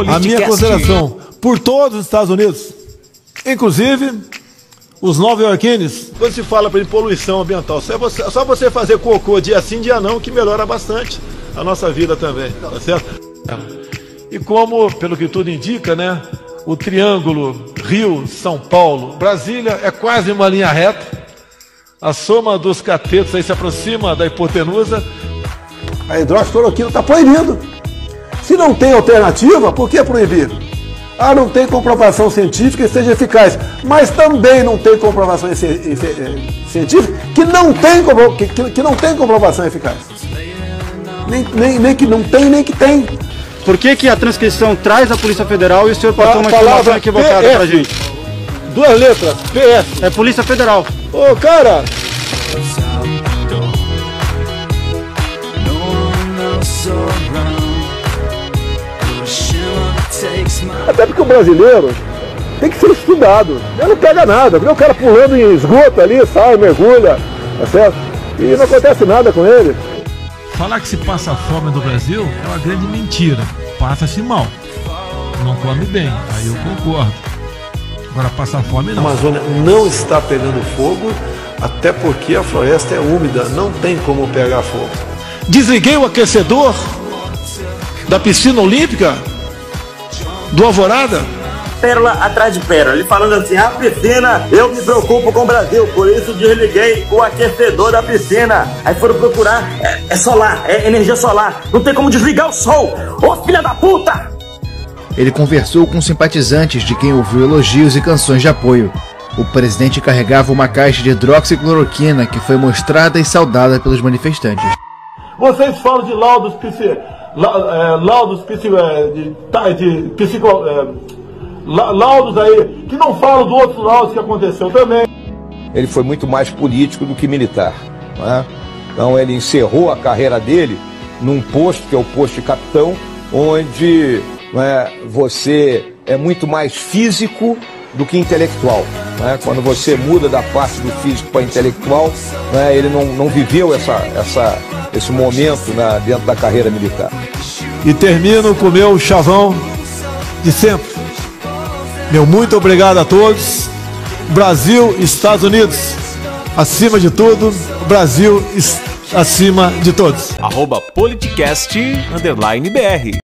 a minha consideração por todos os Estados Unidos, inclusive os nova-iorquinos. Quando se fala para poluição ambiental, só você, só você fazer cocô dia sim, dia não, que melhora bastante a nossa vida também, tá certo? E como, pelo que tudo indica, né, o triângulo Rio-São Paulo, Brasília é quase uma linha reta. A soma dos catetos aí se aproxima da hipotenusa. A hidroxicloroquina está proibido. Se não tem alternativa, por que proibir? Ah, não tem comprovação científica que seja eficaz. Mas também não tem comprovação científica que não tem, que, que não tem comprovação eficaz. Nem, nem, nem que não tem, nem que tem. Por que, que a transcrição traz a Polícia Federal e o senhor passou uma informação equivocada para pra gente? Duas letras, PS. É Polícia Federal. Ô, cara! Até porque o brasileiro tem que ser estudado. Ele não pega nada. Vê o cara pulando em esgoto ali, sai, mergulha, tá certo? E não acontece nada com ele. Falar que se passa fome no Brasil é uma grande mentira. Passa-se mal. Não come bem. Aí eu concordo. Agora passar fome não. A Amazônia não está pegando fogo, até porque a floresta é úmida, não tem como pegar fogo. Desliguei o aquecedor da piscina olímpica do Alvorada pérola atrás de pérola. Ele falando assim: a piscina, eu me preocupo com o Brasil, por isso desliguei o aquecedor da piscina. Aí foram procurar, é, é solar, é energia solar. Não tem como desligar o sol. Ô filha da puta! Ele conversou com simpatizantes de quem ouviu elogios e canções de apoio. O presidente carregava uma caixa de hidroxicloroquina que foi mostrada e saudada pelos manifestantes. Vocês falam de laudos, la, é, laudos psi, é, de, de, psico, é, laudos aí que não falam do outro laudos que aconteceu também. Ele foi muito mais político do que militar. É? Então ele encerrou a carreira dele num posto, que é o posto de capitão, onde é, você é muito mais físico do que intelectual. É? Quando você muda da parte do físico para intelectual, é? ele não, não viveu essa, essa, esse momento dentro da carreira militar. E termino com o meu chavão de sempre. Meu muito obrigado a todos. Brasil, Estados Unidos, acima de tudo, Brasil acima de todos. Arroba Politicast, underline BR.